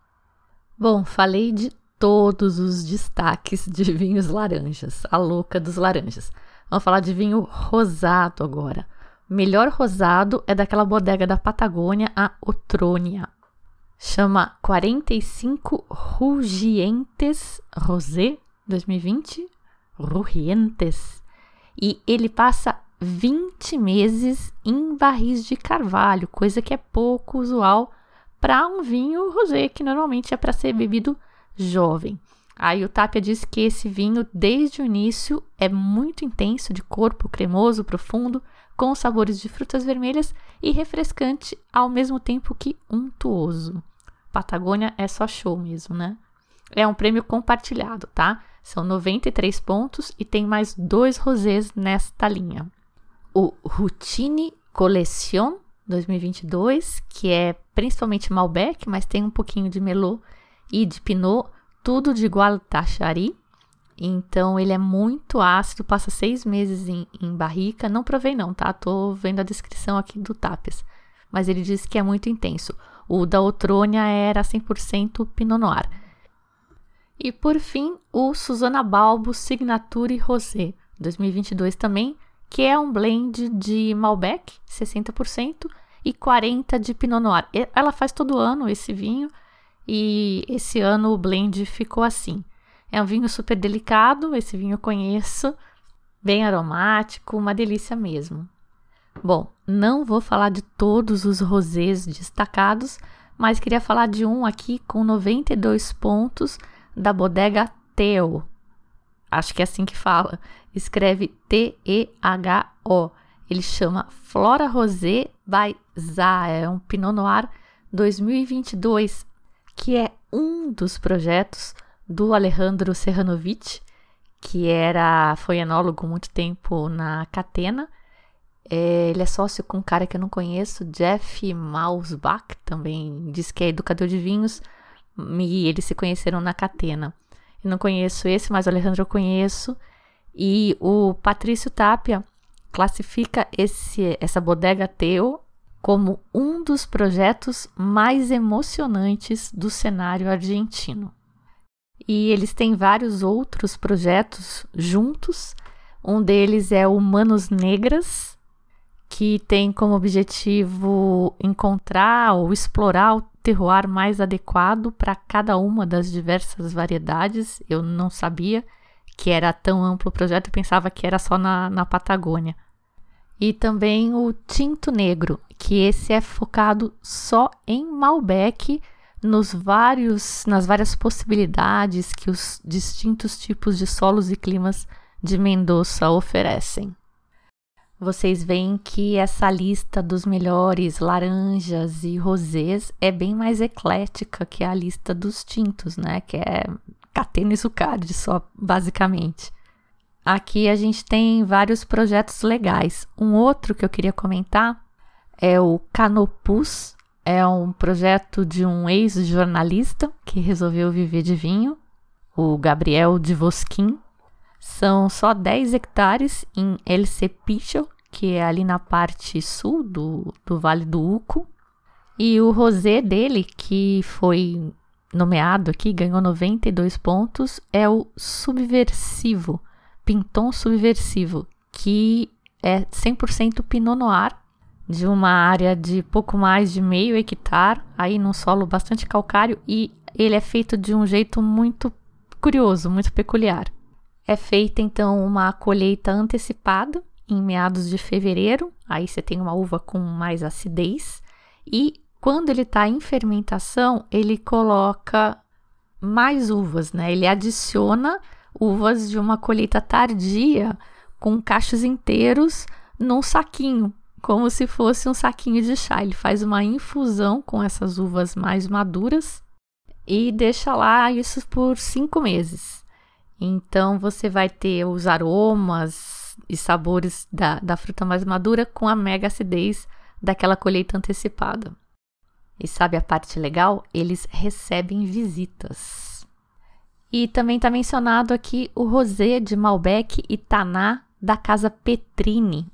Bom, falei de todos os destaques de vinhos laranjas, a louca dos laranjas. Vamos falar de vinho rosado agora. Melhor rosado é daquela bodega da Patagônia, a Otrônia. Chama 45 Rugientes Rosé 2020. Rugientes. E ele passa 20 meses em barris de carvalho, coisa que é pouco usual para um vinho rosé, que normalmente é para ser bebido jovem. Aí o Tapia diz que esse vinho, desde o início, é muito intenso, de corpo cremoso, profundo, com sabores de frutas vermelhas e refrescante, ao mesmo tempo que untuoso. Patagônia é só show mesmo, né? É um prêmio compartilhado, tá? São 93 pontos e tem mais dois rosés nesta linha. O Routine Collection 2022, que é principalmente Malbec, mas tem um pouquinho de Merlot e de Pinot, tudo de Gualtachari. Então ele é muito ácido, passa seis meses em, em, barrica. Não provei não, tá? Tô vendo a descrição aqui do Tapes. Mas ele diz que é muito intenso. O da Outrônia era 100% Pinot Noir. E por fim, o Susana Balbo Signature Rosé 2022 também, que é um blend de Malbec, 60%, e 40% de Pinot Noir. Ela faz todo ano esse vinho e esse ano o blend ficou assim. É um vinho super delicado, esse vinho eu conheço, bem aromático, uma delícia mesmo. Bom, não vou falar de todos os rosés destacados, mas queria falar de um aqui com 92 pontos da bodega Teo. Acho que é assim que fala. Escreve T-E-H-O. Ele chama Flora Rosé by. É um Pinot Noir 2022 que é um dos projetos do Alejandro Serranovic, que era foi enólogo muito tempo na Catena. É, ele é sócio com um cara que eu não conheço, Jeff Mausbach, também diz que é educador de vinhos, e eles se conheceram na Catena. Eu não conheço esse, mas o Alejandro eu conheço. E o Patrício Tapia classifica esse, essa bodega Teo como um dos projetos mais emocionantes do cenário argentino. E eles têm vários outros projetos juntos. Um deles é o Manos Negras, que tem como objetivo encontrar ou explorar o terroir mais adequado para cada uma das diversas variedades. Eu não sabia que era tão amplo o projeto, eu pensava que era só na, na Patagônia e também o tinto negro, que esse é focado só em Malbec, nos vários, nas várias possibilidades que os distintos tipos de solos e climas de Mendoza oferecem. Vocês veem que essa lista dos melhores laranjas e rosés é bem mais eclética que a lista dos tintos, né? Que é catena e sucade só, basicamente. Aqui a gente tem vários projetos legais. Um outro que eu queria comentar é o Canopus, é um projeto de um ex-jornalista que resolveu viver de vinho, o Gabriel de Vosquim. São só 10 hectares em El Cepicho, que é ali na parte sul do, do Vale do Uco. E o rosé dele, que foi nomeado aqui, ganhou 92 pontos, é o Subversivo Pinton Subversivo, que é 100% Pinot Noir, de uma área de pouco mais de meio hectare, aí num solo bastante calcário, e ele é feito de um jeito muito curioso, muito peculiar. É feita então uma colheita antecipada em meados de fevereiro, aí você tem uma uva com mais acidez, e quando ele está em fermentação, ele coloca mais uvas, né? Ele adiciona uvas de uma colheita tardia com cachos inteiros num saquinho, como se fosse um saquinho de chá. Ele faz uma infusão com essas uvas mais maduras e deixa lá isso por cinco meses. Então você vai ter os aromas e sabores da, da fruta mais madura com a mega acidez daquela colheita antecipada. E sabe a parte legal? Eles recebem visitas. E também está mencionado aqui o rosé de Malbec e Taná da casa Petrini.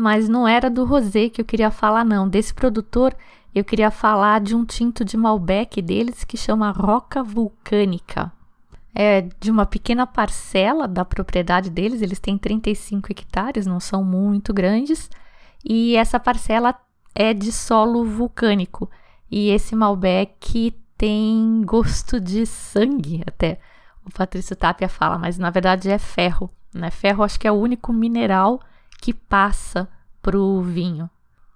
Mas não era do rosé que eu queria falar não, desse produtor eu queria falar de um tinto de Malbec deles que chama Roca Vulcânica. é de uma pequena parcela da propriedade deles, eles têm 35 hectares, não são muito grandes, e essa parcela é de solo vulcânico. E esse Malbec tem gosto de sangue até. O Patrício Tapia fala, mas na verdade é ferro. Né? Ferro acho que é o único mineral que passa pro vinho.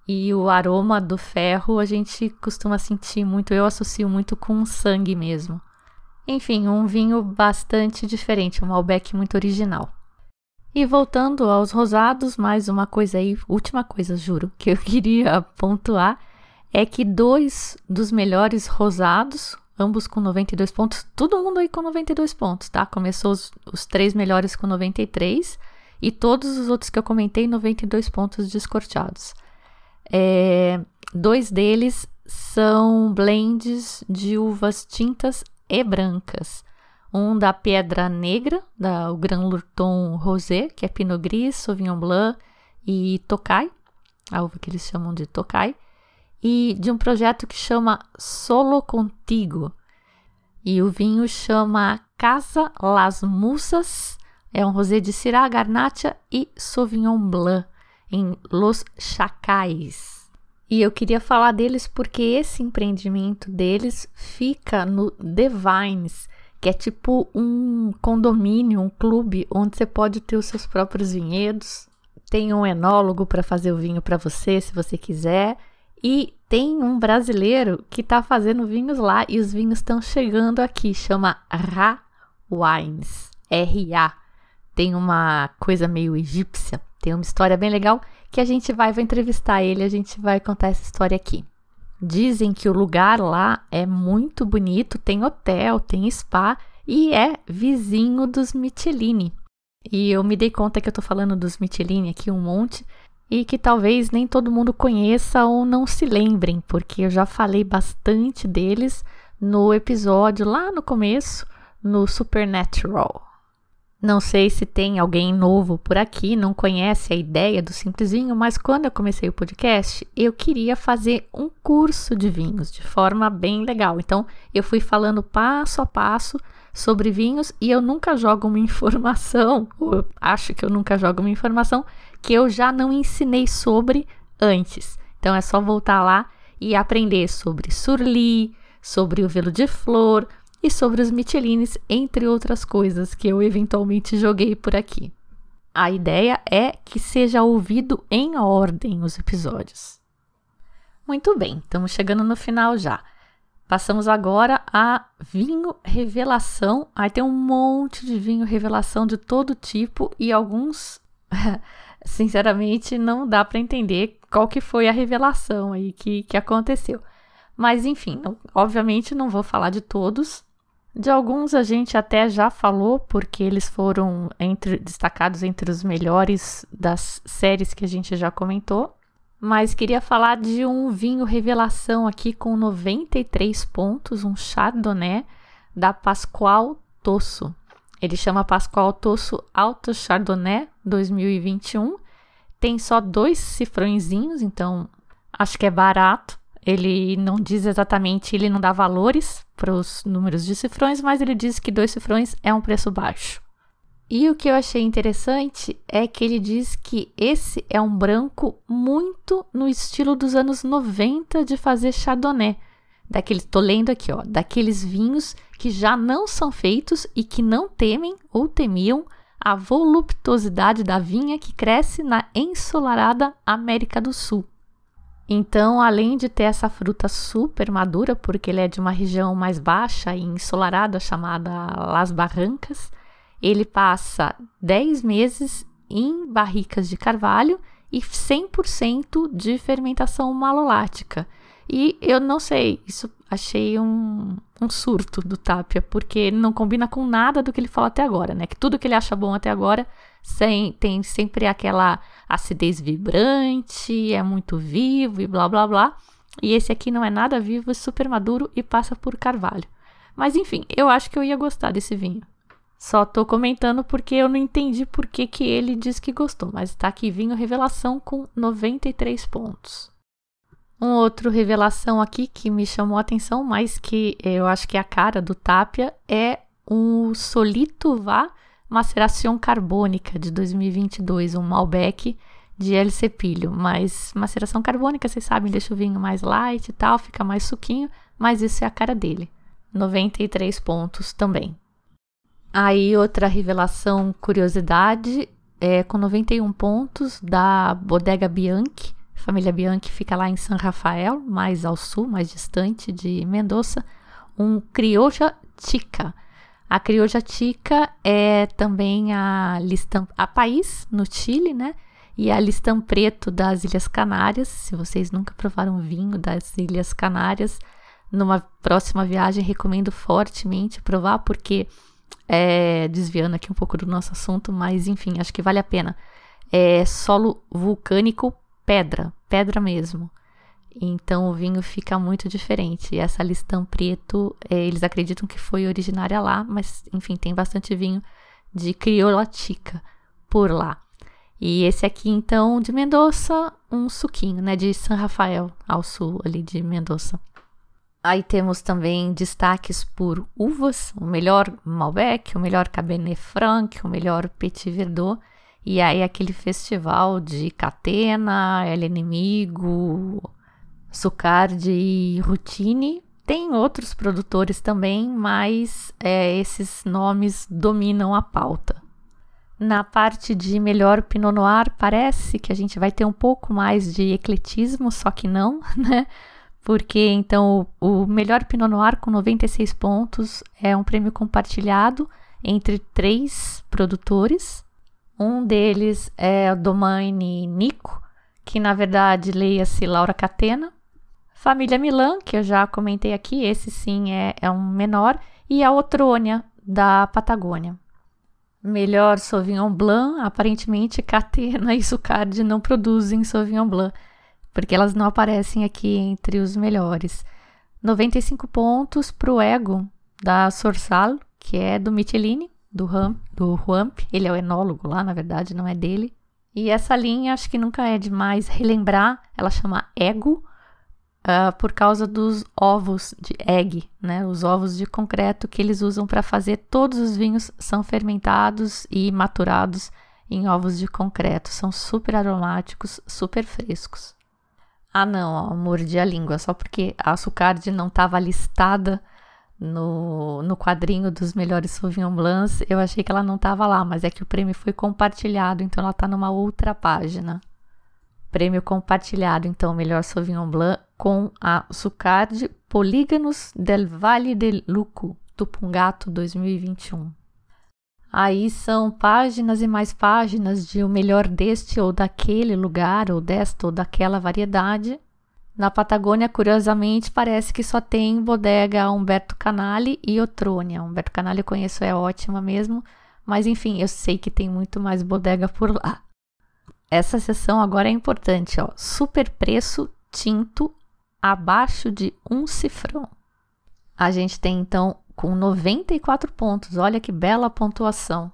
E o aroma do ferro a gente costuma sentir muito, eu associo muito com sangue mesmo. Enfim, um vinho bastante diferente, um Malbec muito original. E voltando aos rosados, mais uma coisa aí, última coisa, juro, que eu queria pontuar é que dois dos melhores rosados, ambos com 92 pontos, todo mundo aí com 92 pontos, tá? Começou os, os três melhores com 93 e todos os outros que eu comentei, 92 pontos descorteados. É, dois deles são blends de uvas tintas e brancas. Um da Pedra Negra, da o Grand Lurton Rosé, que é Pinot Gris, Sauvignon Blanc e Tokai, a uva que eles chamam de Tokai, e de um projeto que chama Solo Contigo. E o vinho chama Casa Las Musas, é um rosé de Syrah, Garnacha e Sauvignon Blanc, em Los Chacais. E eu queria falar deles porque esse empreendimento deles fica no The Vines, que é tipo um condomínio, um clube onde você pode ter os seus próprios vinhedos. Tem um enólogo para fazer o vinho para você, se você quiser. E tem um brasileiro que está fazendo vinhos lá e os vinhos estão chegando aqui. Chama Ra Wines. R-A. Tem uma coisa meio egípcia. Tem uma história bem legal que a gente vai, vai entrevistar ele, a gente vai contar essa história aqui. Dizem que o lugar lá é muito bonito, tem hotel, tem spa e é vizinho dos Michelini. E eu me dei conta que eu tô falando dos Michelini aqui um monte e que talvez nem todo mundo conheça ou não se lembrem, porque eu já falei bastante deles no episódio lá no começo, no Supernatural. Não sei se tem alguém novo por aqui, não conhece a ideia do simplesinho, mas quando eu comecei o podcast, eu queria fazer um curso de vinhos de forma bem legal. Então, eu fui falando passo a passo sobre vinhos e eu nunca jogo uma informação, ou eu acho que eu nunca jogo uma informação que eu já não ensinei sobre antes. Então, é só voltar lá e aprender sobre surli, sobre o velo de flor, e sobre os Michelines, entre outras coisas que eu eventualmente joguei por aqui. A ideia é que seja ouvido em ordem os episódios. Muito bem, estamos chegando no final já. Passamos agora a vinho revelação. Aí tem um monte de vinho revelação de todo tipo e alguns, sinceramente, não dá para entender qual que foi a revelação aí que, que aconteceu. Mas enfim, não, obviamente não vou falar de todos, de alguns a gente até já falou, porque eles foram entre, destacados entre os melhores das séries que a gente já comentou. Mas queria falar de um vinho revelação aqui com 93 pontos, um Chardonnay da Pascoal Tosso. Ele chama Pascoal Tosso Alto Chardonnay 2021. Tem só dois cifrõezinhos, então acho que é barato. Ele não diz exatamente, ele não dá valores para os números de cifrões, mas ele diz que dois cifrões é um preço baixo. E o que eu achei interessante é que ele diz que esse é um branco muito no estilo dos anos 90 de fazer chardonnay. Daqueles, tô lendo aqui, ó, daqueles vinhos que já não são feitos e que não temem ou temiam a voluptuosidade da vinha que cresce na ensolarada América do Sul. Então, além de ter essa fruta super madura, porque ele é de uma região mais baixa e ensolarada chamada Las Barrancas, ele passa 10 meses em barricas de carvalho e 100% de fermentação malolática. E eu não sei, isso achei um, um surto do Tapia, porque não combina com nada do que ele falou até agora, né? Que tudo que ele acha bom até agora sem, tem sempre aquela acidez vibrante, é muito vivo e blá blá blá. E esse aqui não é nada vivo, é super maduro e passa por carvalho. Mas enfim, eu acho que eu ia gostar desse vinho. Só tô comentando porque eu não entendi por que, que ele diz que gostou, mas tá aqui vinho revelação com 93 pontos. Um outro revelação aqui que me chamou a atenção, mas que eu acho que é a cara do Tapia, é um Solito Vá Maceração Carbônica de 2022, um Malbec de El Cepilho. Mas maceração carbônica, vocês sabem, deixa o vinho mais light e tal, fica mais suquinho, mas isso é a cara dele. 93 pontos também. Aí outra revelação, curiosidade, é com 91 pontos da Bodega Bianchi. Família Bianchi fica lá em San Rafael, mais ao sul, mais distante de Mendoza. Um Crioja Chica. A Crioja Chica é também a Listam, a país no Chile, né? E a Listam Preto das Ilhas Canárias. Se vocês nunca provaram vinho das Ilhas Canárias, numa próxima viagem recomendo fortemente provar, porque é, desviando aqui um pouco do nosso assunto, mas enfim, acho que vale a pena. É solo vulcânico pedra, pedra mesmo. Então o vinho fica muito diferente. E essa listão preto, é, eles acreditam que foi originária lá, mas enfim, tem bastante vinho de crioula tica por lá. E esse aqui, então, de Mendoza, um suquinho, né? De San Rafael, ao sul ali de Mendoza. Aí temos também destaques por uvas, o melhor Malbec, o melhor Cabernet Franc, o melhor Petit Verdot. E aí aquele festival de Catena, El Inimigo, Sucard e Routine. Tem outros produtores também, mas é, esses nomes dominam a pauta. Na parte de melhor Pinot Noir, parece que a gente vai ter um pouco mais de ecletismo, só que não, né? porque então o, melhor Pinot Noir com 96 pontos é um prêmio compartilhado entre três produtores. Um deles é o Domaine Nico, que na verdade leia-se Laura Catena. Família Milan, que eu já comentei aqui, esse sim é, é um menor. E a Otrônia, da Patagônia. Melhor Sauvignon Blanc, aparentemente Catena e Sucardi não produzem Sauvignon Blanc porque elas não aparecem aqui entre os melhores. 95 pontos para o Ego, da Sorsal, que é do Michelini, do, Ram, do Ruamp. Ele é o enólogo lá, na verdade, não é dele. E essa linha, acho que nunca é demais relembrar, ela chama Ego, uh, por causa dos ovos de egg, né? Os ovos de concreto que eles usam para fazer todos os vinhos são fermentados e maturados em ovos de concreto. São super aromáticos, super frescos. Ah, não, ó, mordi a língua, só porque a Açucardi não estava listada no, no quadrinho dos melhores Sauvignon Blancs. Eu achei que ela não estava lá, mas é que o prêmio foi compartilhado, então ela está numa outra página. Prêmio compartilhado, então, melhor Sauvignon Blanc com a Sucardi Polígonos del Valle del Luco, Tupungato 2021. Aí são páginas e mais páginas de o melhor deste ou daquele lugar, ou desta ou daquela variedade. Na Patagônia, curiosamente, parece que só tem bodega Humberto Canali e Otrônia. Humberto Canali eu conheço, é ótima mesmo, mas enfim, eu sei que tem muito mais bodega por lá. Essa sessão agora é importante, ó. Super preço tinto abaixo de um cifrão. A gente tem então com 94 pontos. Olha que bela pontuação.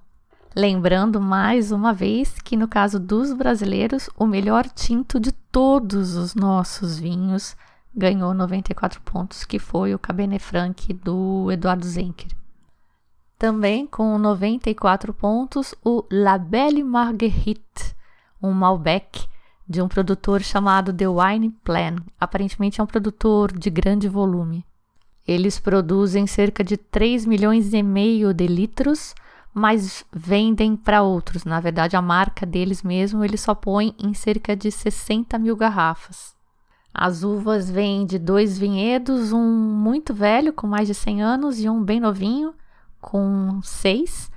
Lembrando mais uma vez que no caso dos brasileiros, o melhor tinto de todos os nossos vinhos ganhou 94 pontos, que foi o Cabernet Franc do Eduardo Zenker. Também com 94 pontos, o La Belle Marguerite, um Malbec de um produtor chamado The Wine Plan. Aparentemente é um produtor de grande volume. Eles produzem cerca de 3 milhões e meio de litros, mas vendem para outros. Na verdade, a marca deles mesmo eles só põem em cerca de 60 mil garrafas. As uvas vêm de dois vinhedos, um muito velho, com mais de 100 anos, e um bem novinho, com 6.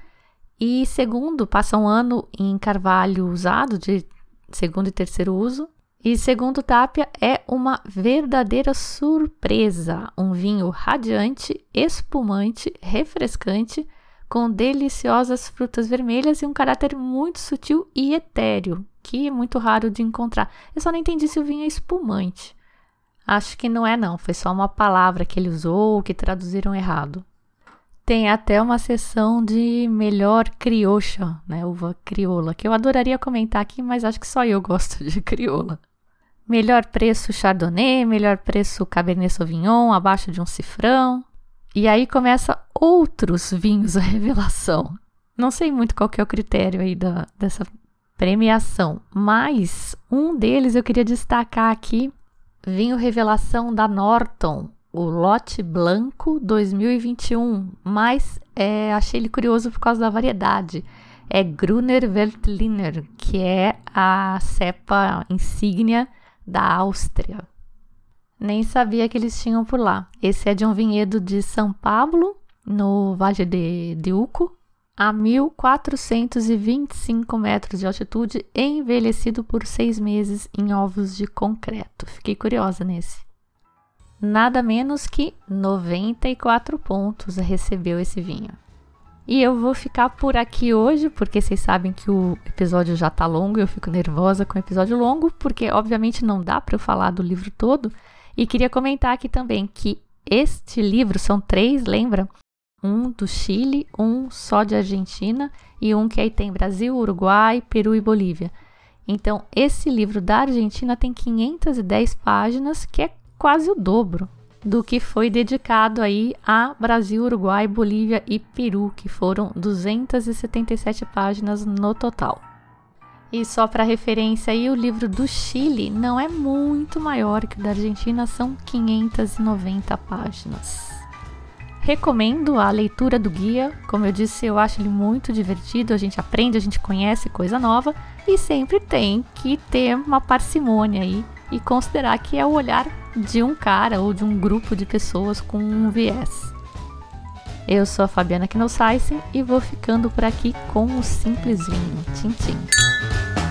E segundo, passa um ano em carvalho usado, de segundo e terceiro uso. E segundo Tapia, é uma verdadeira surpresa. Um vinho radiante, espumante, refrescante, com deliciosas frutas vermelhas e um caráter muito sutil e etéreo, que é muito raro de encontrar. Eu só não entendi se o vinho é espumante. Acho que não é não, foi só uma palavra que ele usou que traduziram errado. Tem até uma seção de melhor criocha, né, uva crioula, que eu adoraria comentar aqui, mas acho que só eu gosto de crioula. Melhor preço Chardonnay, melhor preço Cabernet Sauvignon, abaixo de um cifrão. E aí começa outros vinhos a revelação. Não sei muito qual que é o critério aí da, dessa premiação, mas um deles eu queria destacar aqui, vinho revelação da Norton, o lote Blanco 2021, mas é, achei ele curioso por causa da variedade. É Gruner Veltliner, que é a cepa insígnia da Áustria. Nem sabia que eles tinham por lá. Esse é de um vinhedo de São Paulo, no Vale de, de Uco, a 1.425 metros de altitude, envelhecido por seis meses em ovos de concreto. Fiquei curiosa nesse. Nada menos que 94 pontos recebeu esse vinho. E eu vou ficar por aqui hoje, porque vocês sabem que o episódio já tá longo, eu fico nervosa com o episódio longo, porque obviamente não dá para eu falar do livro todo. E queria comentar aqui também que este livro são três, lembra? Um do Chile, um só de Argentina e um que aí tem Brasil, Uruguai, Peru e Bolívia. Então, esse livro da Argentina tem 510 páginas, que é quase o dobro do que foi dedicado aí a Brasil, Uruguai, Bolívia e Peru, que foram 277 páginas no total. E só para referência aí, o livro do Chile não é muito maior que o da Argentina, são 590 páginas. Recomendo a leitura do guia, como eu disse, eu acho ele muito divertido, a gente aprende, a gente conhece coisa nova e sempre tem que ter uma parcimônia aí e considerar que é o olhar de um cara ou de um grupo de pessoas com um viés. Eu sou a Fabiana Knossaisen e vou ficando por aqui com o simples vinho. Tchim, tchim.